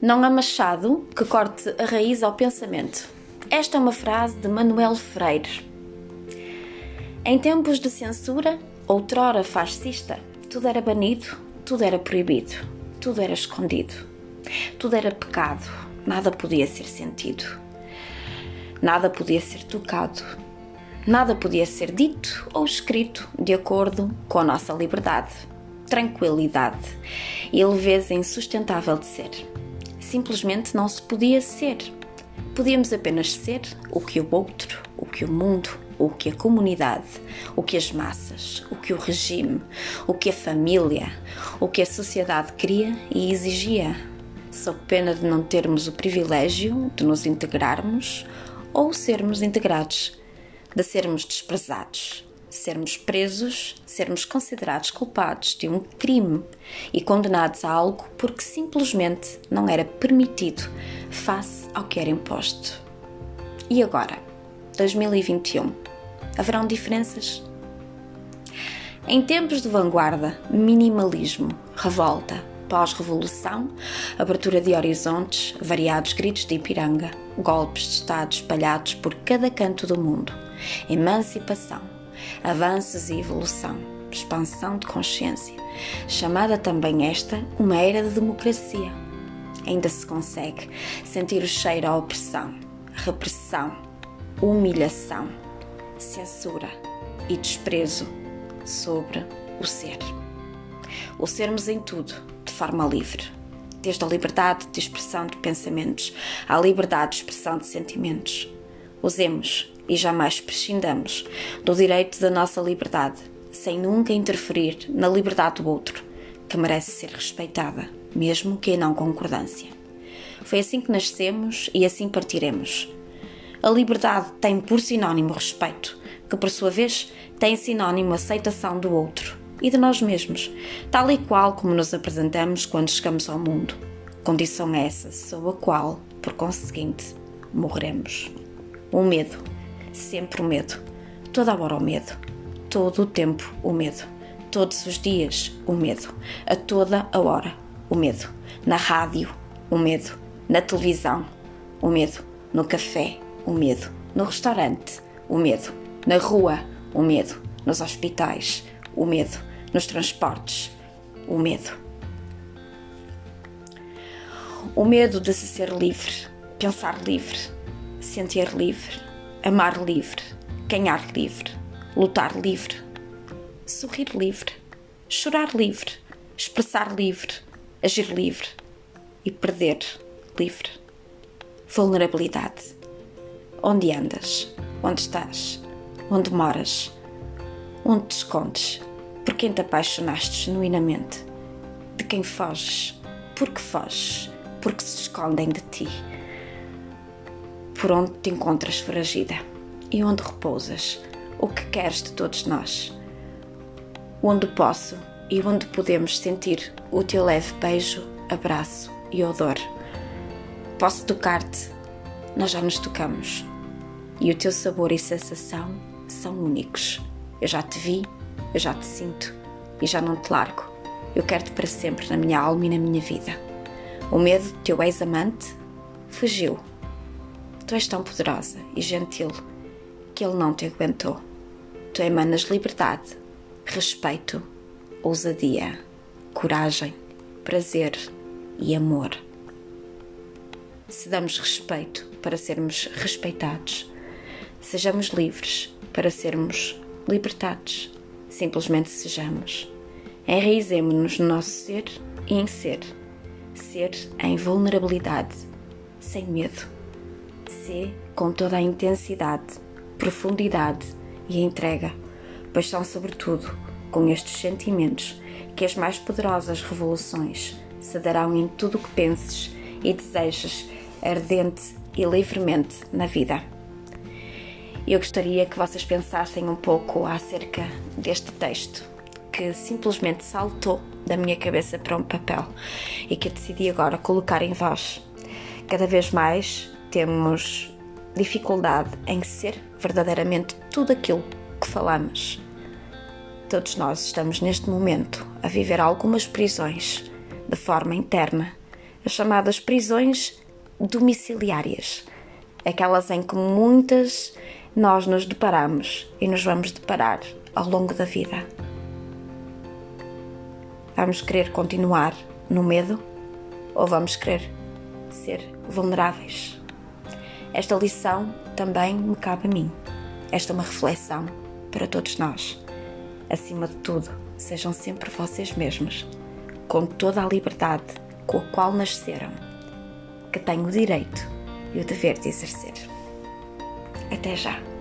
Não há machado que corte a raiz ao pensamento. Esta é uma frase de Manuel Freire. Em tempos de censura, outrora fascista, tudo era banido, tudo era proibido, tudo era escondido, tudo era pecado, nada podia ser sentido, nada podia ser tocado, nada podia ser dito ou escrito de acordo com a nossa liberdade, tranquilidade e leveza insustentável de ser. Simplesmente não se podia ser. Podíamos apenas ser o que o outro, o que o mundo, o que a comunidade, o que as massas, o que o regime, o que a família, o que a sociedade queria e exigia, sob pena de não termos o privilégio de nos integrarmos ou sermos integrados, de sermos desprezados, sermos presos, sermos considerados culpados de um crime e condenados a algo porque simplesmente não era permitido face ao que era imposto. E agora, 2021? haverão diferenças. Em tempos de vanguarda, minimalismo, revolta, pós-revolução, abertura de horizontes, variados gritos de Ipiranga, golpes de Estado espalhados por cada canto do mundo, emancipação, avanços e evolução, expansão de consciência, chamada também esta uma era de democracia. Ainda se consegue sentir o cheiro à opressão, repressão, humilhação censura e desprezo sobre o ser. O sermos em tudo, de forma livre, desde a liberdade de expressão de pensamentos à liberdade de expressão de sentimentos. Usemos e jamais prescindamos do direito da nossa liberdade, sem nunca interferir na liberdade do outro, que merece ser respeitada, mesmo que em não concordância. Foi assim que nascemos e assim partiremos a liberdade tem por sinónimo respeito, que por sua vez tem sinónimo aceitação do outro e de nós mesmos, tal e qual como nos apresentamos quando chegamos ao mundo. Condição essa sob a qual, por conseguinte, morreremos. O medo, sempre o medo, toda a hora o medo, todo o tempo o medo, todos os dias o medo, a toda a hora o medo, na rádio o medo, na televisão o medo, no café o medo. No restaurante, o medo. Na rua, o medo. Nos hospitais, o medo. Nos transportes, o medo. O medo de se ser livre, pensar livre, sentir livre, amar livre, ganhar livre, lutar livre, sorrir livre, chorar livre, expressar livre, agir livre e perder livre. Vulnerabilidade Onde andas? Onde estás? Onde moras? Onde te escondes? Por quem te apaixonaste genuinamente? De quem foges? Por que foges? Porque se escondem de ti? Por onde te encontras foragida? E onde repousas? O que queres de todos nós? Onde posso e onde podemos sentir o teu leve beijo, abraço e odor? Posso tocar-te nós já nos tocamos e o teu sabor e sensação são únicos. Eu já te vi, eu já te sinto e já não te largo. Eu quero-te para sempre na minha alma e na minha vida. O medo do teu ex-amante fugiu. Tu és tão poderosa e gentil que ele não te aguentou. Tu emanas liberdade, respeito, ousadia, coragem, prazer e amor. Se damos respeito para sermos respeitados. Sejamos livres para sermos libertados. Simplesmente sejamos. Enraizemos-nos no nosso ser e em ser. Ser em vulnerabilidade, sem medo. Ser com toda a intensidade, profundidade e entrega, pois são, sobretudo, com estes sentimentos que as mais poderosas revoluções se darão em tudo o que penses e desejas ardente e livremente na vida. Eu gostaria que vocês pensassem um pouco acerca deste texto que simplesmente saltou da minha cabeça para um papel e que decidi agora colocar em voz. Cada vez mais temos dificuldade em ser verdadeiramente tudo aquilo que falamos. Todos nós estamos neste momento a viver algumas prisões de forma interna, as chamadas prisões domiciliárias, aquelas em que muitas nós nos deparamos e nos vamos deparar ao longo da vida. Vamos querer continuar no medo ou vamos querer ser vulneráveis? Esta lição também me cabe a mim. Esta é uma reflexão para todos nós. Acima de tudo, sejam sempre vocês mesmos, com toda a liberdade com a qual nasceram, que têm o direito e o dever de exercer. Até já!